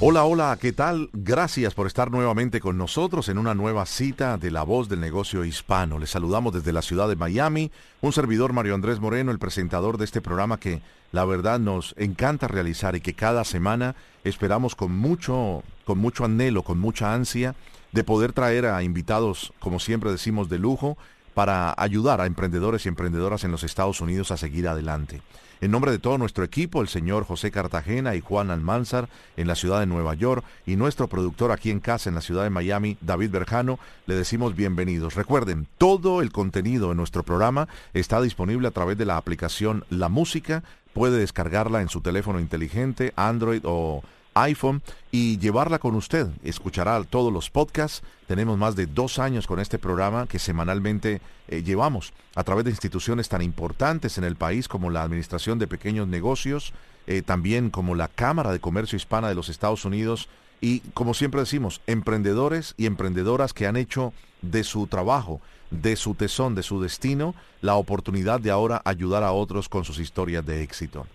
Hola, hola, ¿qué tal? Gracias por estar nuevamente con nosotros en una nueva cita de La Voz del Negocio Hispano. Les saludamos desde la ciudad de Miami, un servidor Mario Andrés Moreno, el presentador de este programa que la verdad nos encanta realizar y que cada semana esperamos con mucho, con mucho anhelo, con mucha ansia de poder traer a invitados, como siempre decimos, de lujo para ayudar a emprendedores y emprendedoras en los Estados Unidos a seguir adelante. En nombre de todo nuestro equipo, el señor José Cartagena y Juan Almanzar en la ciudad de Nueva York y nuestro productor aquí en casa en la ciudad de Miami, David Berjano, le decimos bienvenidos. Recuerden, todo el contenido de nuestro programa está disponible a través de la aplicación La Música. Puede descargarla en su teléfono inteligente, Android o iPhone y llevarla con usted. Escuchará todos los podcasts. Tenemos más de dos años con este programa que semanalmente eh, llevamos a través de instituciones tan importantes en el país como la Administración de Pequeños Negocios, eh, también como la Cámara de Comercio Hispana de los Estados Unidos y, como siempre decimos, emprendedores y emprendedoras que han hecho de su trabajo, de su tesón, de su destino, la oportunidad de ahora ayudar a otros con sus historias de éxito.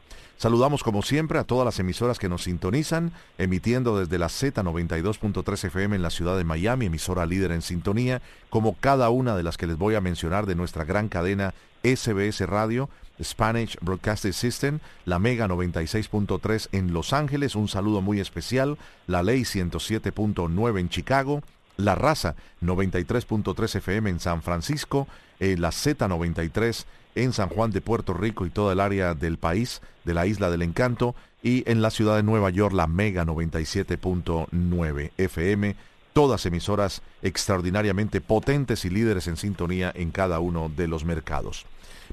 Saludamos como siempre a todas las emisoras que nos sintonizan, emitiendo desde la Z92.3 FM en la ciudad de Miami, emisora líder en sintonía, como cada una de las que les voy a mencionar de nuestra gran cadena SBS Radio, Spanish Broadcasting System, la Mega 96.3 en Los Ángeles, un saludo muy especial, la Ley 107.9 en Chicago, la Raza 93.3 FM en San Francisco, eh, la Z93 en San Juan de Puerto Rico y toda el área del país, de la Isla del Encanto, y en la ciudad de Nueva York la Mega 97.9 FM, todas emisoras extraordinariamente potentes y líderes en sintonía en cada uno de los mercados.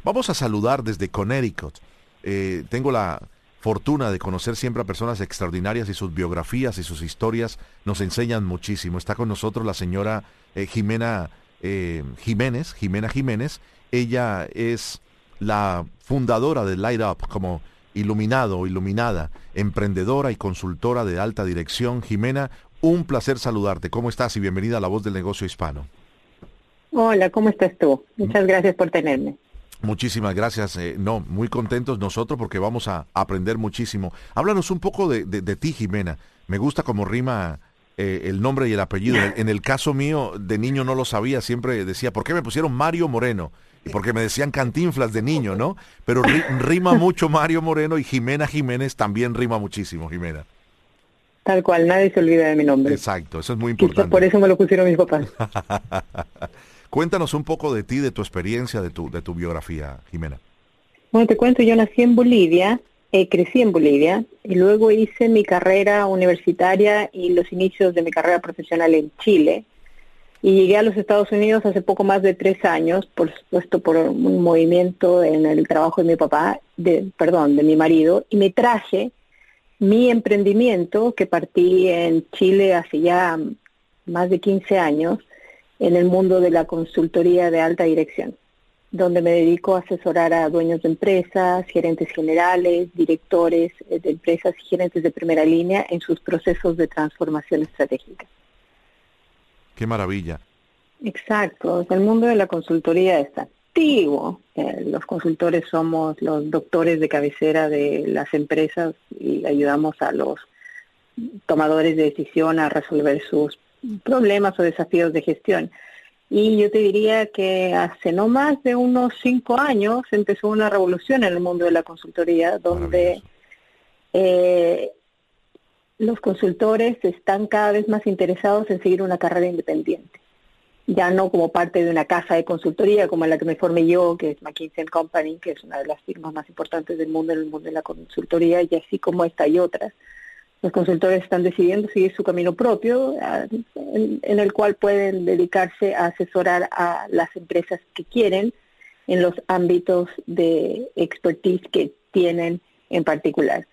Vamos a saludar desde Connecticut. Eh, tengo la fortuna de conocer siempre a personas extraordinarias y sus biografías y sus historias nos enseñan muchísimo. Está con nosotros la señora eh, Jimena eh, Jiménez, Jimena Jiménez, ella es la fundadora de Light Up como iluminado o iluminada, emprendedora y consultora de alta dirección. Jimena, un placer saludarte. ¿Cómo estás y bienvenida a La Voz del Negocio Hispano? Hola, ¿cómo estás tú? Muchas gracias por tenerme. Muchísimas gracias. Eh, no, muy contentos nosotros porque vamos a aprender muchísimo. Háblanos un poco de, de ti, Jimena. Me gusta como rima eh, el nombre y el apellido. En el caso mío, de niño no lo sabía, siempre decía, ¿por qué me pusieron Mario Moreno? Porque me decían cantinflas de niño, ¿no? Pero rima mucho Mario Moreno y Jimena Jiménez también rima muchísimo, Jimena. Tal cual, nadie se olvida de mi nombre. Exacto, eso es muy importante. por eso me lo pusieron mis papás. Cuéntanos un poco de ti, de tu experiencia, de tu, de tu biografía, Jimena. Bueno, te cuento, yo nací en Bolivia, eh, crecí en Bolivia y luego hice mi carrera universitaria y los inicios de mi carrera profesional en Chile. Y llegué a los Estados Unidos hace poco más de tres años, por supuesto por un movimiento en el trabajo de mi papá, de, perdón, de mi marido, y me traje mi emprendimiento que partí en Chile hace ya más de 15 años en el mundo de la consultoría de alta dirección donde me dedico a asesorar a dueños de empresas, gerentes generales, directores de empresas y gerentes de primera línea en sus procesos de transformación estratégica. Qué maravilla. Exacto, el mundo de la consultoría está activo. Eh, los consultores somos los doctores de cabecera de las empresas y ayudamos a los tomadores de decisión a resolver sus problemas o desafíos de gestión. Y yo te diría que hace no más de unos cinco años empezó una revolución en el mundo de la consultoría, donde eh, los consultores están cada vez más interesados en seguir una carrera independiente, ya no como parte de una casa de consultoría como la que me formé yo, que es McKinsey Company, que es una de las firmas más importantes del mundo en el mundo de la consultoría, y así como esta y otras. Los consultores están decidiendo seguir su camino propio, en, en el cual pueden dedicarse a asesorar a las empresas que quieren en los ámbitos de expertise que tienen en particular.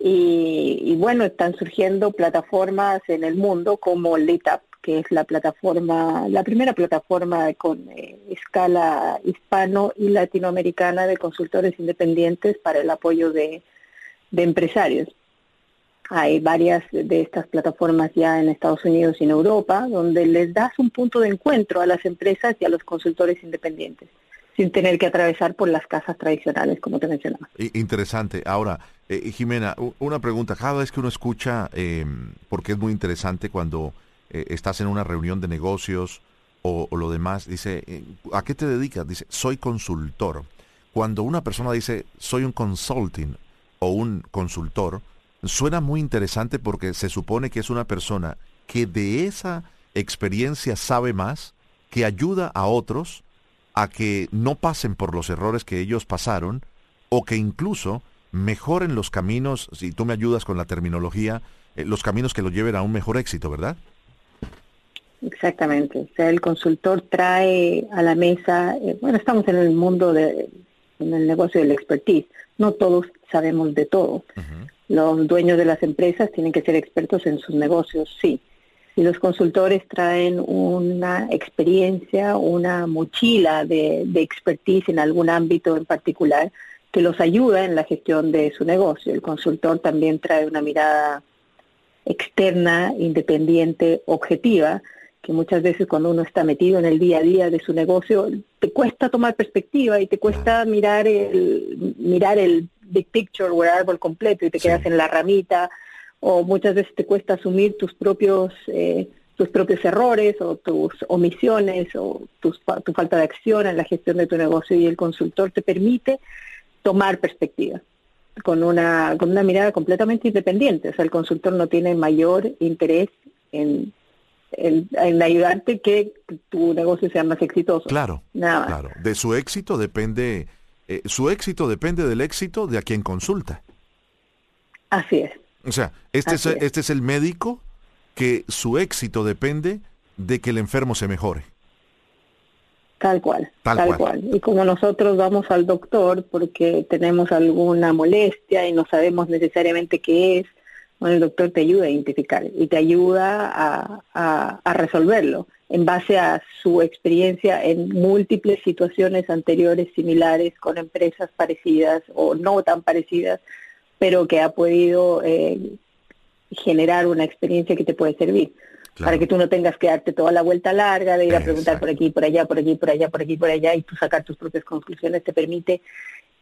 Y, bueno, están surgiendo plataformas en el mundo como LeadUp, que es la plataforma, la primera plataforma con eh, escala hispano y latinoamericana de consultores independientes para el apoyo de, de empresarios. Hay varias de estas plataformas ya en Estados Unidos y en Europa, donde les das un punto de encuentro a las empresas y a los consultores independientes sin tener que atravesar por las casas tradicionales, como te mencionaba. Interesante. Ahora, eh, Jimena, una pregunta. Cada vez que uno escucha, em, porque es muy interesante cuando eh, estás en una reunión de negocios o, lo demás, dice, eh, ¿a qué te dedicas? Dice, soy consultor. Cuando una persona dice, soy un consulting o un consultor, suena muy interesante porque se supone que es una persona que de esa experiencia sabe más, que ayuda a otros a que no pasen por los errores que ellos pasaron o que incluso mejoren los caminos, si tú me ayudas con la terminología, eh, los caminos que los lleven a un mejor éxito, ¿verdad? Exactamente. O sea, el consultor trae a la mesa, eh, bueno, estamos en el mundo de, en el negocio del expertise. No todos sabemos de todo. Los dueños de las empresas tienen que ser expertos en sus negocios, sí, y los consultores traen una experiencia, una mochila de, expertise en algún ámbito en particular que los ayuda en la gestión de su negocio. El consultor también trae una mirada externa, independiente, objetiva, que muchas veces cuando uno está metido en el día a día de su negocio, te cuesta tomar perspectiva y te cuesta mirar el, mirar el big picture o el árbol completo y te quedas en la ramita o muchas veces te cuesta asumir tus propios eh, tus propios errores o tus omisiones o tu falta de acción en la gestión de tu negocio y el consultor te permite tomar perspectiva con una con una mirada completamente independiente o sea el consultor no tiene mayor interés en en, ayudarte que tu negocio sea más exitoso. Claro, Nada claro. De su éxito depende, eh, su éxito depende del éxito de a quien consulta. Así es. O sea, este es, este es el médico que su éxito depende de que el enfermo se mejore. Tal cual, tal, cual. Y como nosotros vamos al doctor porque tenemos alguna molestia y no sabemos necesariamente qué es, bueno, el doctor te ayuda a identificar y te ayuda a, a resolverlo en base a su experiencia en múltiples situaciones anteriores similares con empresas parecidas o no tan parecidas pero que ha podido eh, generar una experiencia que te puede servir. Para que tú no tengas que darte toda la vuelta larga de ir a preguntar por aquí, por allá, por aquí, por allá, por aquí, por allá, y tú sacar tus propias conclusiones, te permite,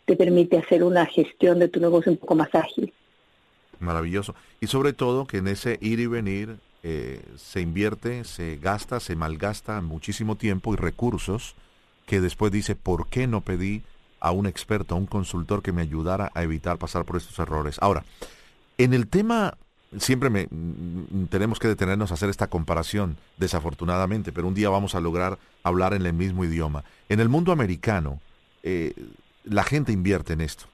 te permite hacer una gestión de tu negocio un poco más ágil. Maravilloso. Y sobre todo que en ese ir y venir eh, se invierte, se gasta, se malgasta muchísimo tiempo y recursos que después dice, ¿por qué no pedí a un experto, a un consultor que me ayudara a evitar pasar por estos errores. Ahora, en el tema, siempre me, mm, tenemos que detenernos a hacer esta comparación, desafortunadamente, pero un día vamos a lograr hablar en el mismo idioma. En el mundo americano, eh, la gente invierte en esto.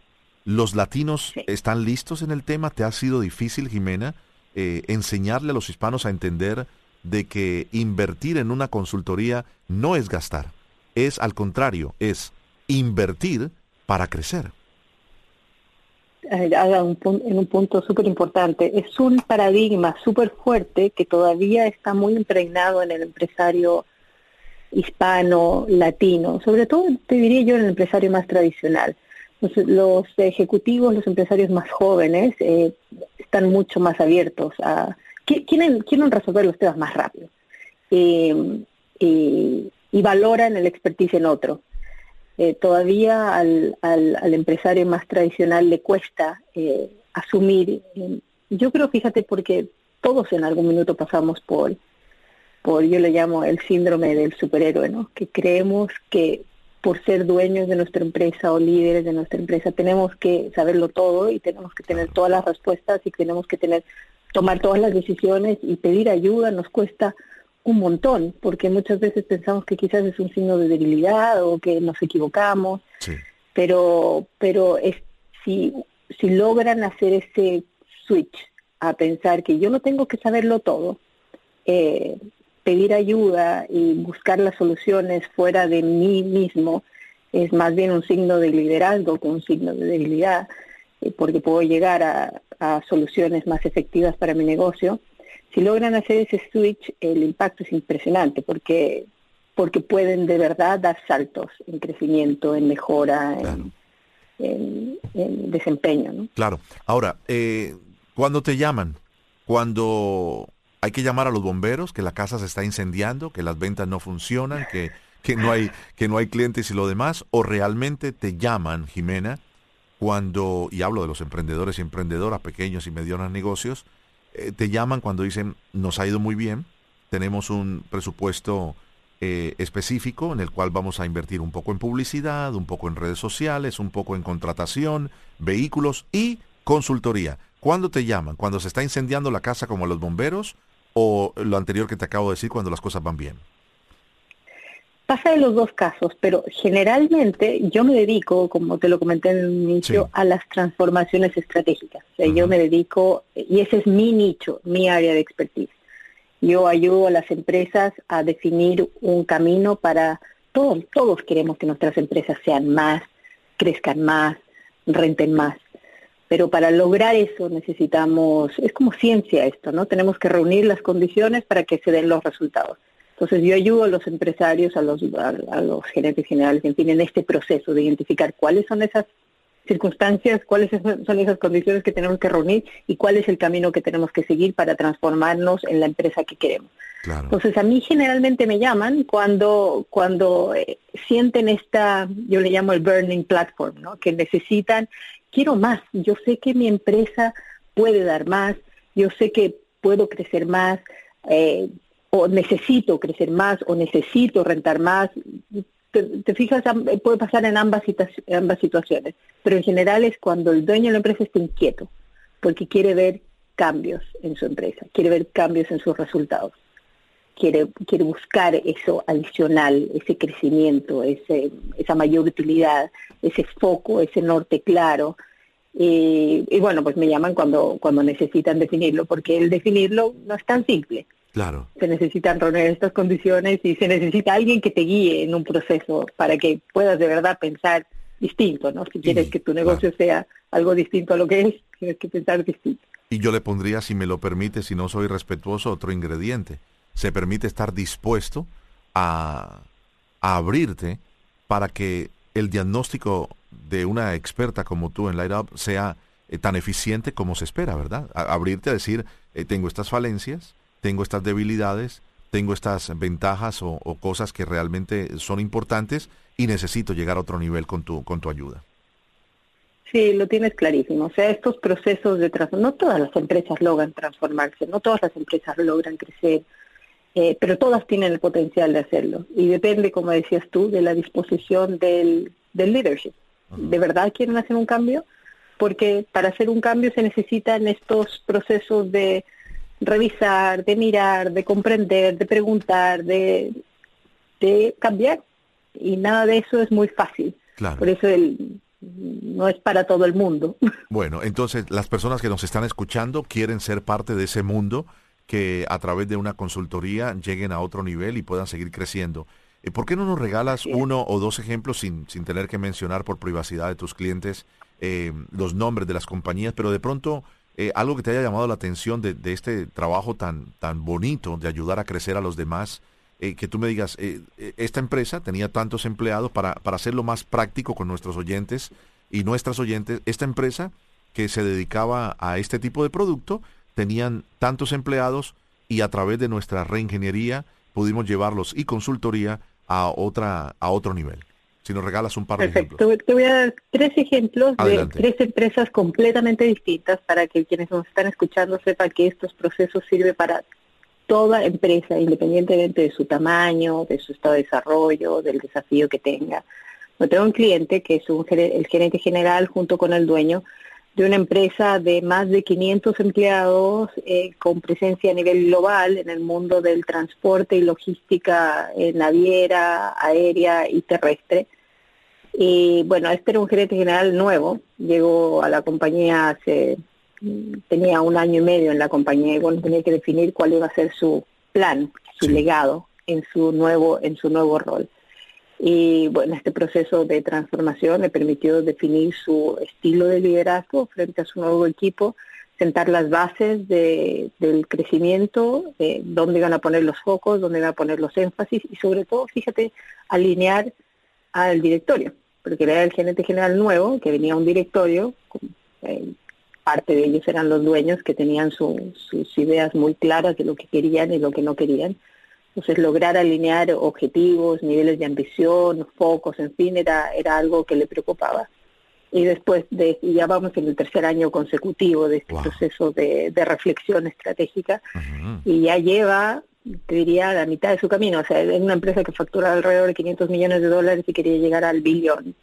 ¿Los latinos están listos en el tema? ¿Te ha sido difícil, Jimena, eh, enseñarle a los hispanos a entender de que invertir en una consultoría no es gastar? Es al contrario, es invertir para crecer. en un punto súper importante. Es un paradigma súper fuerte que todavía está muy impregnado en el empresario hispano, latino, sobre todo te diría yo en el empresario más tradicional. Los, ejecutivos, los empresarios más jóvenes eh, están mucho más abiertos a... Quieren, quieren resolver los temas más rápido eh, y valoran el expertise en otro. Eh, todavía al, al, empresario más tradicional le cuesta eh, asumir. Yo creo, fíjate, porque todos en algún minuto pasamos por, por, yo le llamo el síndrome del superhéroe, ¿no? Que creemos que por ser dueños de nuestra empresa o líderes de nuestra empresa tenemos que saberlo todo y tenemos que tener todas las respuestas y tenemos que tener tomar todas las decisiones y pedir ayuda nos cuesta un montón, porque muchas veces pensamos que quizás es un signo de debilidad o que nos equivocamos, pero, pero es, si, si logran hacer ese switch a pensar que yo no tengo que saberlo todo, eh, pedir ayuda y buscar las soluciones fuera de mí mismo es más bien un signo de liderazgo que un signo de debilidad, eh, porque puedo llegar a, a soluciones más efectivas para mi negocio si logran hacer ese switch, el impacto es impresionante porque porque pueden de verdad dar saltos en crecimiento, en mejora, en, desempeño. ¿no? Claro. Ahora, eh, cuando te llaman, cuando hay que llamar a los bomberos, que la casa se está incendiando, que las ventas no funcionan, que, que, no, hay, que no hay clientes y lo demás, o realmente te llaman, Jimena, cuando, y hablo de los emprendedores y emprendedoras, pequeños y medianos negocios, eh, te llaman cuando dicen, nos ha ido muy bien, tenemos un presupuesto eh, específico en el cual vamos a invertir un poco en publicidad, un poco en redes sociales, un poco en contratación, vehículos y consultoría. ¿Cuándo te llaman? ¿Cuando se está incendiando la casa como los bomberos o lo anterior que te acabo de decir cuando las cosas van bien? Pasa de los dos casos, pero generalmente yo me dedico, como te lo comenté en el inicio, a las transformaciones estratégicas. O sea, yo me dedico, y ese es mi nicho, mi área de expertise. Yo ayudo a las empresas a definir un camino para todos, todos queremos que nuestras empresas sean más, crezcan más, renten más. Pero para lograr eso necesitamos, es como ciencia esto, ¿no? Tenemos que reunir las condiciones para que se den los resultados. Entonces yo ayudo a los empresarios, a los, a, los gerentes generales, en fin, en este proceso de identificar cuáles son esas circunstancias, cuáles son esas condiciones que tenemos que reunir y cuál es el camino que tenemos que seguir para transformarnos en la empresa que queremos. Entonces a mí generalmente me llaman cuando cuando eh, sienten esta, yo le llamo el burning platform, ¿no? Que necesitan, quiero más, yo sé que mi empresa puede dar más, yo sé que puedo crecer más, eh, o necesito crecer más o necesito rentar más. Te, fijas, puede pasar en ambas, ambas situaciones, pero en general es cuando el dueño de la empresa está inquieto, porque quiere ver cambios en su empresa, quiere ver cambios en sus resultados, quiere, quiere buscar eso adicional, ese crecimiento, ese, esa mayor utilidad, ese foco, ese norte claro. Y, y bueno, pues me llaman cuando, cuando necesitan definirlo, porque el definirlo no es tan simple Claro. Se necesitan reunir estas condiciones y se necesita alguien que te guíe en un proceso para que puedas de verdad pensar distinto, ¿no? Si quieres que tu negocio sea algo distinto a lo que es, tienes que pensar distinto. Y yo le pondría, si me lo permite, si no soy respetuoso, otro ingrediente. Se permite estar dispuesto a, a abrirte para que el diagnóstico de una experta como tú en Light Up sea eh, tan eficiente como se espera, ¿verdad? abrirte a decir, eh, tengo estas falencias, tengo estas debilidades, tengo estas ventajas o, cosas que realmente son importantes y necesito llegar a otro nivel con tu, con tu ayuda. Sí, lo tienes clarísimo. O sea, estos procesos de transformación, no todas las empresas logran transformarse, no todas las empresas logran crecer, eh, pero todas tienen el potencial de hacerlo. Y depende, como decías tú, de la disposición del, del leadership. ¿De verdad quieren hacer un cambio? Porque para hacer un cambio se necesitan estos procesos de revisar, de mirar, de comprender, de preguntar, de, de cambiar. Y nada de eso es muy fácil. Por eso el, no es para todo el mundo. Bueno, entonces las personas que nos están escuchando quieren ser parte de ese mundo que a través de una consultoría lleguen a otro nivel y puedan seguir creciendo. Eh, ¿Por qué no nos regalas uno o dos ejemplos sin, sin tener que mencionar por privacidad de tus clientes eh, los nombres de las compañías, pero de pronto eh, algo que te haya llamado la atención de, este trabajo tan, tan bonito de ayudar a crecer a los demás, eh, que tú me digas, eh, esta empresa tenía tantos empleados para, para hacerlo más práctico con nuestros oyentes y nuestras oyentes, esta empresa que se dedicaba a este tipo de producto, tenían tantos empleados y a través de nuestra reingeniería pudimos llevarlos y consultoría a, otra, a otro nivel si nos regalas un par de ejemplos. Te voy a dar tres ejemplos de tres empresas completamente distintas para que quienes nos están escuchando sepan que estos procesos sirven para toda empresa, independientemente de su tamaño, de su estado de desarrollo, del desafío que tenga. Yo tengo un cliente que es un, el gerente general junto con el dueño de una empresa de más de 500 empleados eh, con presencia a nivel global en el mundo del transporte y logística eh, naviera, aérea y terrestre. Y bueno, este era un gerente general nuevo, llegó a la compañía hace, tenía un año y medio en la compañía y bueno, tenía que definir cuál iba a ser su plan, su legado en su nuevo, en su nuevo rol. Y bueno, este proceso de transformación le permitió definir su estilo de liderazgo frente a su nuevo equipo, sentar las bases de, del crecimiento, de dónde iban a poner los focos, dónde iban a poner los énfasis y sobre todo, fíjate, alinear al directorio, porque era el gerente general nuevo, que venía a un directorio, eh, parte de ellos eran los dueños que tenían sus ideas muy claras de lo que querían y lo que no querían. Entonces, lograr alinear objetivos, niveles de ambición, focos, en fin, era, era algo que le preocupaba. Y después, de, ya vamos en el tercer año consecutivo de este proceso de, reflexión estratégica, y ya lleva, te diría, la mitad de su camino. O sea, es una empresa que factura alrededor de 500 millones de dólares y quería llegar al billón.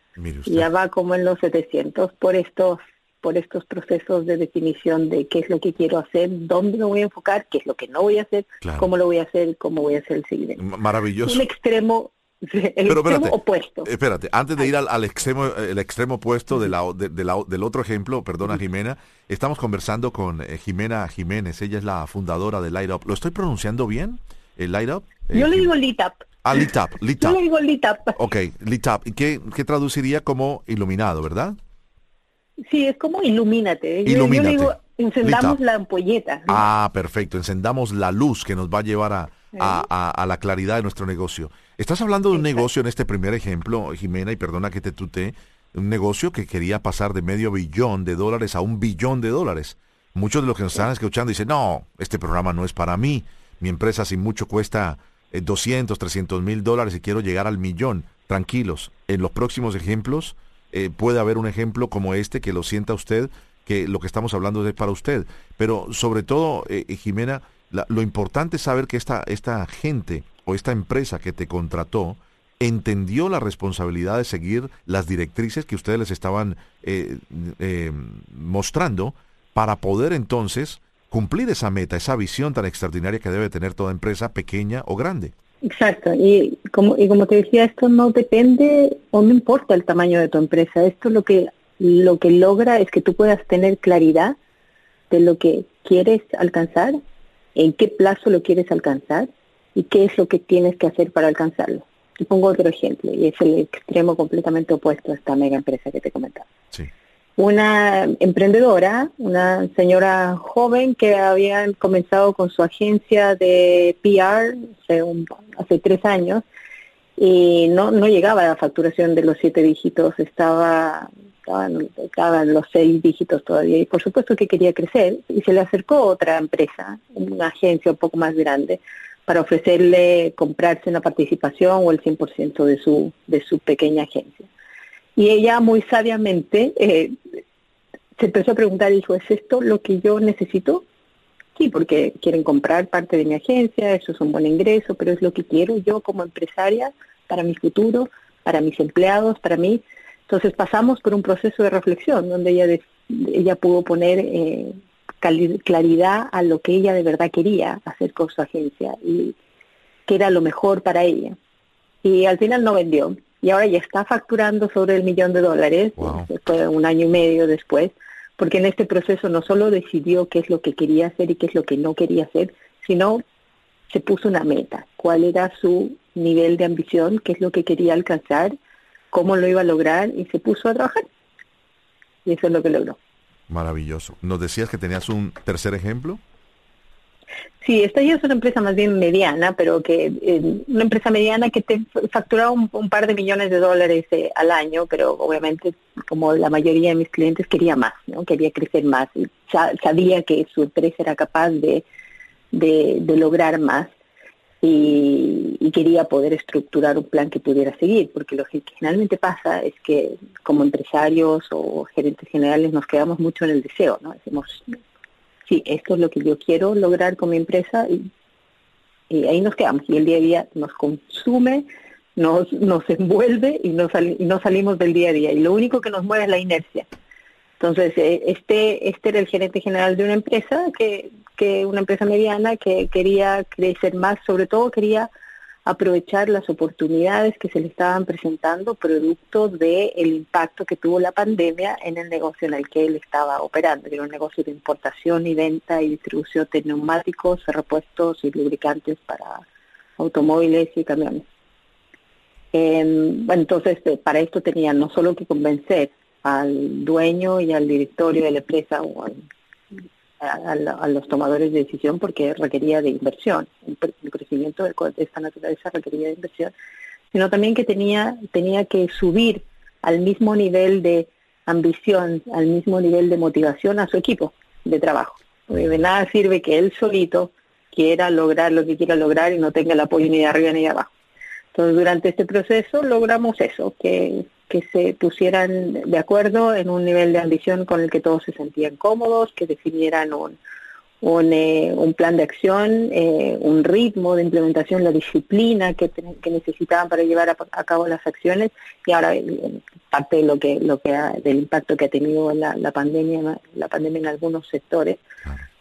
Y ya va como en los 700 por estos por estos procesos de definición de qué es lo que quiero hacer, dónde me voy a enfocar, qué es lo que no voy a hacer, cómo lo voy a hacer, cómo voy a hacer el siguiente. Maravilloso. Un extremo el extremo opuesto. Espérate, antes de ir al, extremo el extremo opuesto de la, del otro ejemplo, perdona Jimena, estamos conversando con eh, Jimena Jiménez, ella es la fundadora de Light Up. ¿Lo estoy pronunciando bien? ¿El Light Up? Yo le digo Lit Up. Ah, Lit Up, Lit Up. Yo le digo Lit Up. Ok, Lit Up. ¿Y qué, qué traduciría como iluminado, verdad? Sí, es como ilumínate. Yo, digo, encendamos la ampolleta. Ah, perfecto. Encendamos la luz que nos va a llevar a, a, la claridad de nuestro negocio. Estás hablando de un negocio en este primer ejemplo, Jimena, y perdona que te tute, un negocio que quería pasar de medio billón de dólares a un billón de dólares. Muchos de los que nos están escuchando dicen, no, este programa no es para mí. Mi empresa sin mucho cuesta 200, eh, 300 mil dólares y quiero llegar al millón. Tranquilos, en los próximos ejemplos eh, puede haber un ejemplo como este que lo sienta usted, que lo que estamos hablando es para usted. Pero sobre todo, eh, eh, Jimena, lo importante es saber que esta, esta gente o esta empresa que te contrató entendió la responsabilidad de seguir las directrices que ustedes les estaban mostrando para poder entonces cumplir esa meta, esa visión tan extraordinaria que debe tener toda empresa, pequeña o grande. Exacto, y como, y como te decía, esto no depende o no importa el tamaño de tu empresa, esto lo que, lo que logra es que tú puedas tener claridad de lo que quieres alcanzar, en qué plazo lo quieres alcanzar y qué es lo que tienes que hacer para alcanzarlo. Y pongo otro ejemplo, y es el extremo completamente opuesto a esta mega empresa que te comentaba. Sí una emprendedora, una señora joven que había comenzado con su agencia de PR hace, tres años y no, no llegaba a la facturación de los siete dígitos, estaba, estaba, en los seis dígitos todavía y por supuesto que quería crecer y se le acercó otra empresa, una agencia un poco más grande, para ofrecerle comprarse una participación o el 100% de su, de su pequeña agencia. Y ella muy sabiamente eh, se empezó a preguntar, dijo, ¿es esto lo que yo necesito? Sí, porque quieren comprar parte de mi agencia, eso es un buen ingreso, pero es lo que quiero yo como empresaria para mi futuro, para mis empleados, para mí. Entonces pasamos por un proceso de reflexión donde ella, ella pudo poner eh, claridad a lo que ella de verdad quería hacer con su agencia y que era lo mejor para ella. Y al final no vendió, y ahora ya está facturando sobre el millón de dólares, fue un año y medio después, porque en este proceso no solo decidió qué es lo que quería hacer y qué es lo que no quería hacer, sino se puso una meta, cuál era su nivel de ambición, qué es lo que quería alcanzar, cómo lo iba a lograr y se puso a trabajar. Y eso es lo que logró. Maravilloso. ¿Nos decías que tenías un tercer ejemplo? Sí, esta ya es una empresa más bien mediana, pero que eh, una empresa mediana que te facturaba un, par de millones de dólares eh, al año, pero obviamente como la mayoría de mis clientes quería más, no quería crecer más, y sabía que su empresa era capaz de, de, lograr más y, y, quería poder estructurar un plan que pudiera seguir, porque lo que generalmente pasa es que como empresarios o gerentes generales nos quedamos mucho en el deseo, ¿no? Decimos, sí, esto es lo que yo quiero lograr con mi empresa y, ahí nos quedamos. Y el día a día nos consume, nos, nos envuelve y no, y no salimos del día a día. Y lo único que nos mueve es la inercia. Entonces, eh, este, este era el gerente general de una empresa, que, que una empresa mediana que quería crecer más, sobre todo quería aprovechar las oportunidades que se le estaban presentando producto del el impacto que tuvo la pandemia en el negocio en el que él estaba operando, que era un negocio de importación y venta y distribución de neumáticos, repuestos y lubricantes para automóviles y camiones. Em, entonces, eh, para esto tenía no solo que convencer al dueño y al directorio de la empresa o a, los tomadores de decisión porque requería de inversión. El, crecimiento de, esta naturaleza requería de inversión, sino también que tenía, tenía que subir al mismo nivel de ambición, al mismo nivel de motivación a su equipo de trabajo. de nada sirve que él solito quiera lograr lo que quiera lograr y no tenga el apoyo ni de arriba ni de abajo. Entonces, durante este proceso logramos eso, que que se pusieran de acuerdo en un nivel de ambición con el que todos se sentían cómodos, que definieran un, un, eh, un plan de acción, eh, un ritmo de implementación, la disciplina que, que necesitaban para llevar a, cabo las acciones. Y ahora eh, parte de lo que lo que del impacto que ha tenido la, la pandemia la pandemia en algunos sectores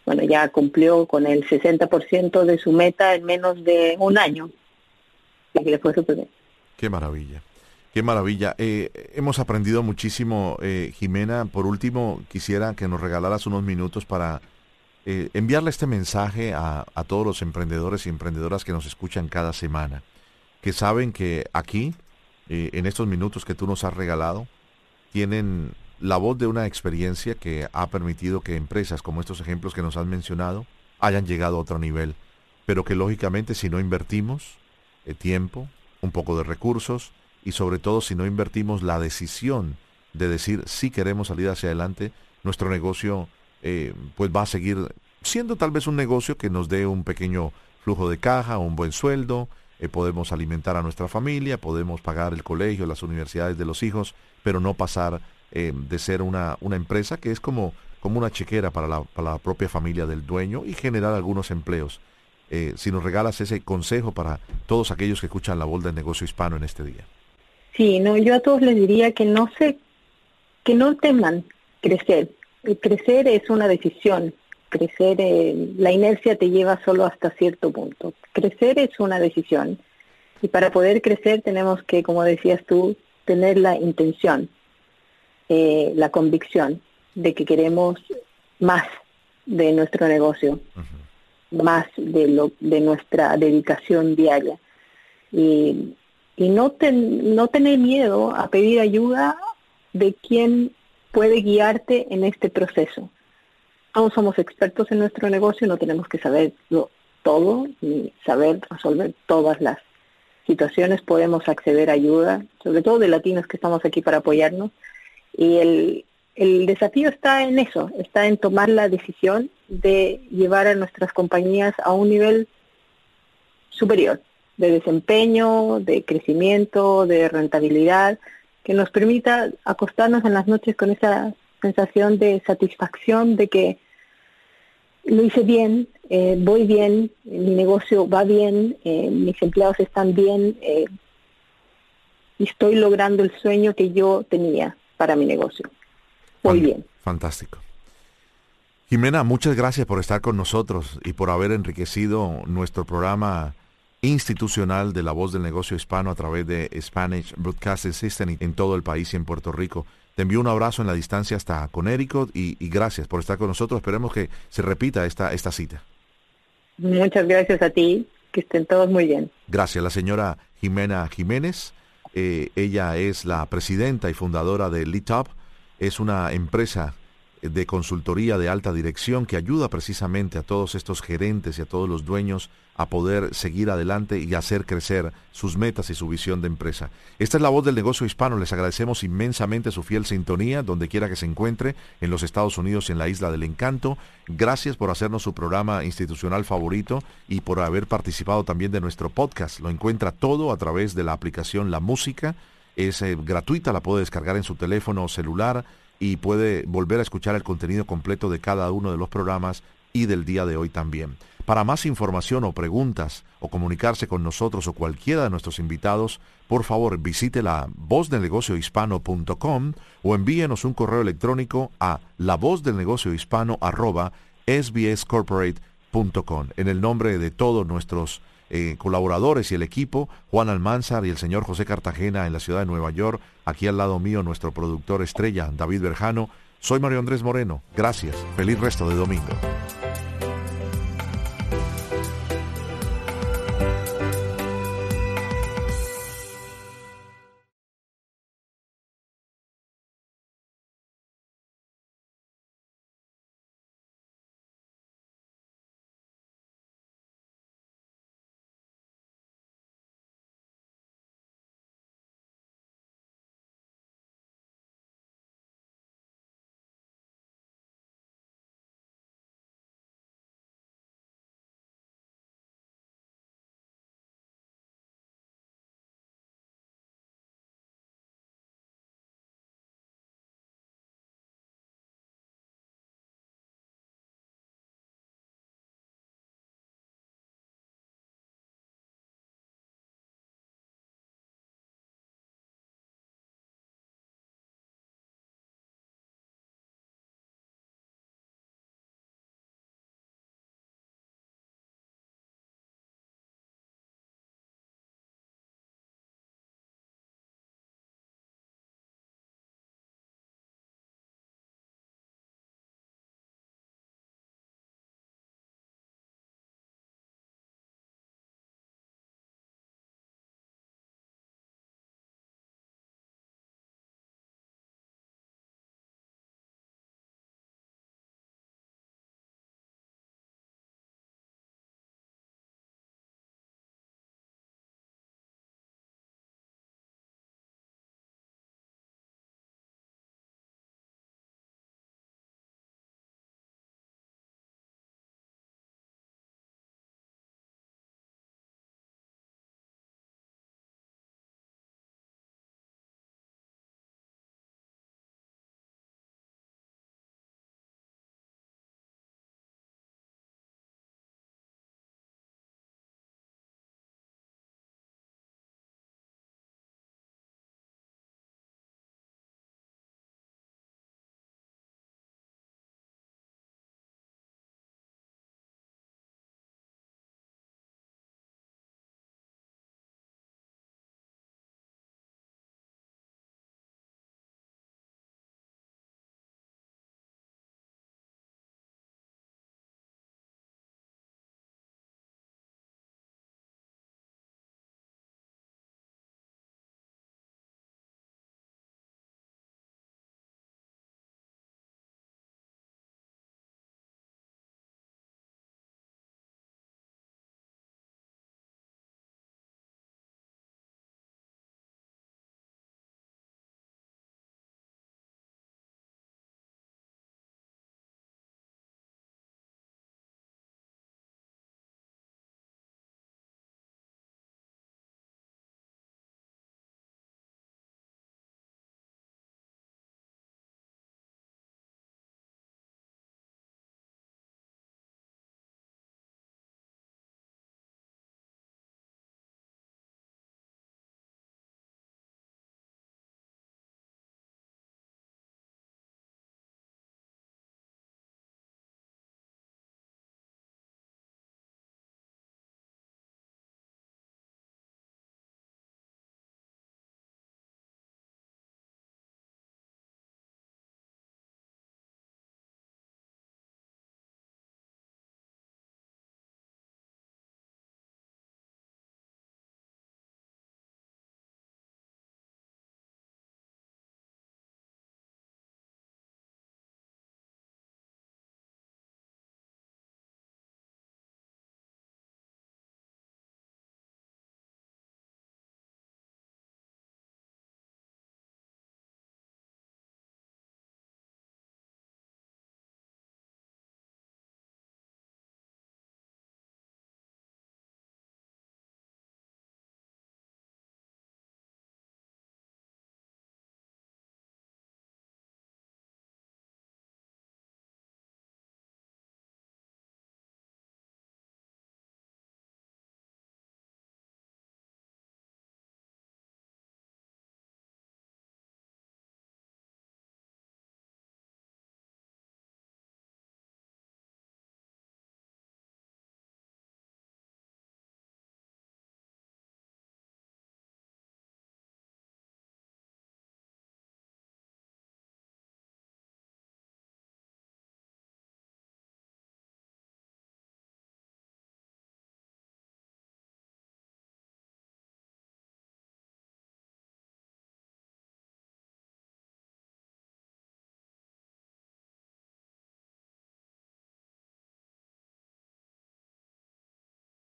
bueno ya cumplió con el 60% de su meta en menos de un año. Y que le fue súper bien. qué maravilla Qué maravilla. Eh, hemos aprendido muchísimo, eh, Jimena. Por último, quisiera que nos regalaras unos minutos para eh, enviarle este mensaje a, a, todos los emprendedores y emprendedoras que nos escuchan cada semana, que saben que aquí, en estos minutos que tú nos has regalado, tienen la voz de una experiencia que ha permitido que empresas como estos ejemplos que nos han mencionado hayan llegado a otro nivel, pero que lógicamente si no invertimos tiempo, un poco de recursos, y sobre todo si no invertimos la decisión de decir si queremos salir hacia adelante, nuestro negocio eh, pues va a seguir siendo tal vez un negocio que nos dé un pequeño flujo de caja, un buen sueldo, eh, podemos alimentar a nuestra familia, podemos pagar el colegio, las universidades de los hijos, pero no pasar eh, de ser una, una empresa que es como, como una chequera para la, para la propia familia del dueño y generar algunos empleos. si nos regalas ese consejo para todos aquellos que escuchan la voz del negocio hispano en este día. Sí, no, yo a todos les diría que no se, que no teman crecer. crecer es una decisión. Crecer, eh, la inercia te lleva solo hasta cierto punto. Crecer es una decisión. Y para poder crecer tenemos que, como decías tú, tener la intención, eh, la convicción de que queremos más de nuestro negocio, más de, lo, de nuestra dedicación diaria. Y y no, no tener miedo a pedir ayuda de quien puede guiarte en este proceso. No somos expertos en nuestro negocio, no tenemos que saber todo ni saber resolver todas las situaciones, podemos acceder a ayuda, sobre todo de latinos que estamos aquí para apoyarnos. Y el desafío está en eso, está en tomar la decisión de llevar a nuestras compañías a un nivel superior de desempeño, de crecimiento, de rentabilidad, que nos permita acostarnos en las noches con esa sensación de satisfacción de que lo hice bien, eh, voy bien, mi negocio va bien, eh, mis empleados están bien eh, y estoy logrando el sueño que yo tenía para mi negocio. Voy bien. Fantástico. Jimena, muchas gracias por estar con nosotros y por haber enriquecido nuestro programa institucional de la voz del negocio hispano a través de Spanish Broadcasting System en todo el país y en Puerto Rico. Te envío un abrazo en la distancia hasta Connecticut y, y gracias por estar con nosotros. Esperemos que se repita esta, esta cita. Muchas gracias a ti. Que estén todos muy bien. Gracias. La señora Jimena Jiménez. Eh, ella es la presidenta y fundadora de Litop. Es una empresa de consultoría de alta dirección que ayuda precisamente a todos estos gerentes y a todos los dueños a poder seguir adelante y hacer crecer sus metas y su visión de empresa. Esta es la voz del negocio hispano. Les agradecemos inmensamente su fiel sintonía, donde quiera que se encuentre, en los Estados Unidos y en la Isla del Encanto. Gracias por hacernos su programa institucional favorito y por haber participado también de nuestro podcast. Lo encuentra todo a través de la aplicación La Música. Es eh, gratuita, la puede descargar en su teléfono celular y puede volver a escuchar el contenido completo de cada uno de los programas y del día de hoy también. Para más información o preguntas o comunicarse con nosotros o cualquiera de nuestros invitados, por favor visite la vozdelnegociohispano.com o envíenos un correo electrónico a la hispano En el nombre de todos nuestros eh, colaboradores y el equipo, Juan Almanzar y el señor José Cartagena en la ciudad de Nueva York, aquí al lado mío nuestro productor estrella, David Berjano, soy Mario Andrés Moreno. Gracias. Feliz resto de domingo.